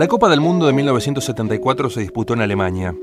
La Copa del Mundo de 1974 se disputó en Alemania,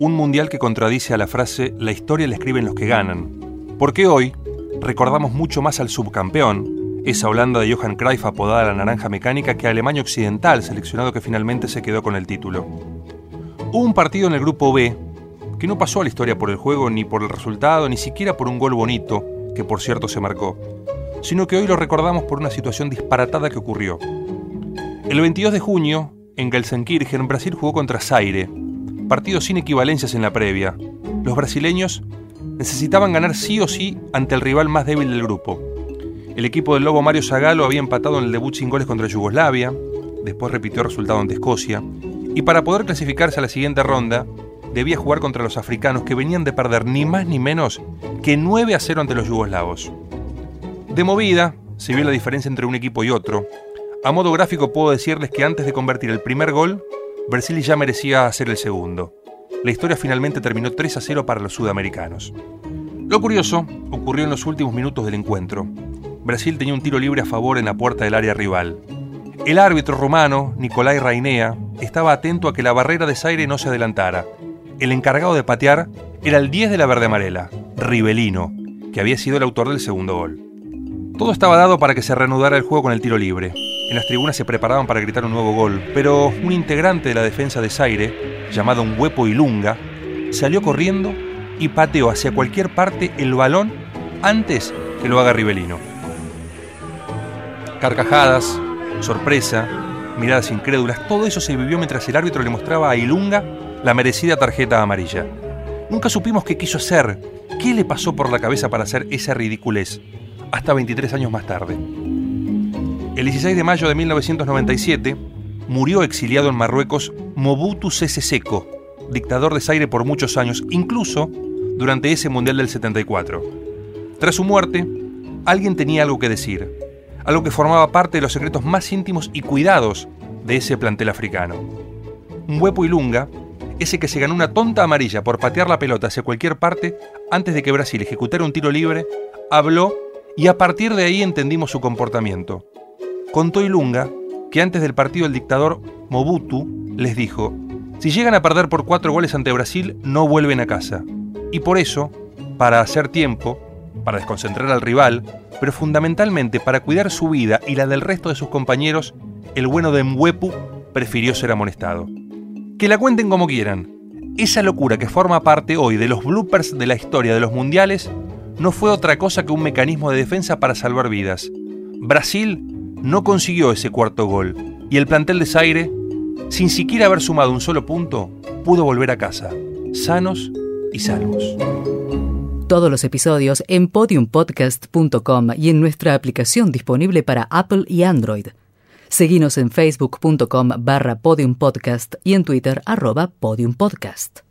un mundial que contradice a la frase la historia la escriben los que ganan, porque hoy recordamos mucho más al subcampeón, esa Holanda de Johan Cruyff apodada la naranja mecánica, que a Alemania Occidental, seleccionado que finalmente se quedó con el título. Hubo un partido en el grupo B que no pasó a la historia por el juego ni por el resultado, ni siquiera por un gol bonito, que por cierto se marcó, sino que hoy lo recordamos por una situación disparatada que ocurrió. El 22 de junio, en Gelsenkirchen, Brasil jugó contra Zaire, partido sin equivalencias en la previa. Los brasileños necesitaban ganar sí o sí ante el rival más débil del grupo. El equipo del Lobo Mario Zagallo había empatado en el debut sin goles contra Yugoslavia, después repitió el resultado ante Escocia, y para poder clasificarse a la siguiente ronda, debía jugar contra los africanos que venían de perder ni más ni menos que 9 a 0 ante los yugoslavos. De movida, se vio la diferencia entre un equipo y otro, a modo gráfico puedo decirles que antes de convertir el primer gol, Brasil ya merecía hacer el segundo. La historia finalmente terminó 3 a 0 para los sudamericanos. Lo curioso ocurrió en los últimos minutos del encuentro. Brasil tenía un tiro libre a favor en la puerta del área rival. El árbitro romano, Nicolai Rainea, estaba atento a que la barrera de Zaire no se adelantara. El encargado de patear era el 10 de la verde amarela, Rivelino, que había sido el autor del segundo gol. Todo estaba dado para que se reanudara el juego con el tiro libre. En las tribunas se preparaban para gritar un nuevo gol, pero un integrante de la defensa de Zaire, llamado un huepo Ilunga, salió corriendo y pateó hacia cualquier parte el balón antes que lo haga Rivelino. Carcajadas, sorpresa, miradas incrédulas, todo eso se vivió mientras el árbitro le mostraba a Ilunga la merecida tarjeta amarilla. Nunca supimos qué quiso hacer, qué le pasó por la cabeza para hacer esa ridiculez, hasta 23 años más tarde. El 16 de mayo de 1997 murió exiliado en Marruecos Mobutu Sese Seko, dictador de Zaire por muchos años, incluso durante ese Mundial del 74. Tras su muerte, alguien tenía algo que decir, algo que formaba parte de los secretos más íntimos y cuidados de ese plantel africano. Un huepo Ilunga, ese que se ganó una tonta amarilla por patear la pelota hacia cualquier parte antes de que Brasil ejecutara un tiro libre, habló y a partir de ahí entendimos su comportamiento contó Ilunga que antes del partido el dictador Mobutu les dijo, si llegan a perder por cuatro goles ante Brasil, no vuelven a casa. Y por eso, para hacer tiempo, para desconcentrar al rival, pero fundamentalmente para cuidar su vida y la del resto de sus compañeros, el bueno de Mwepu prefirió ser amonestado. Que la cuenten como quieran. Esa locura que forma parte hoy de los bloopers de la historia de los mundiales no fue otra cosa que un mecanismo de defensa para salvar vidas. Brasil no consiguió ese cuarto gol y el plantel de Zaire, sin siquiera haber sumado un solo punto, pudo volver a casa, sanos y salvos. Todos los episodios en podiumpodcast.com y en nuestra aplicación disponible para Apple y Android. Seguimos en facebook.com barra podiumpodcast y en Twitter arroba podiumpodcast.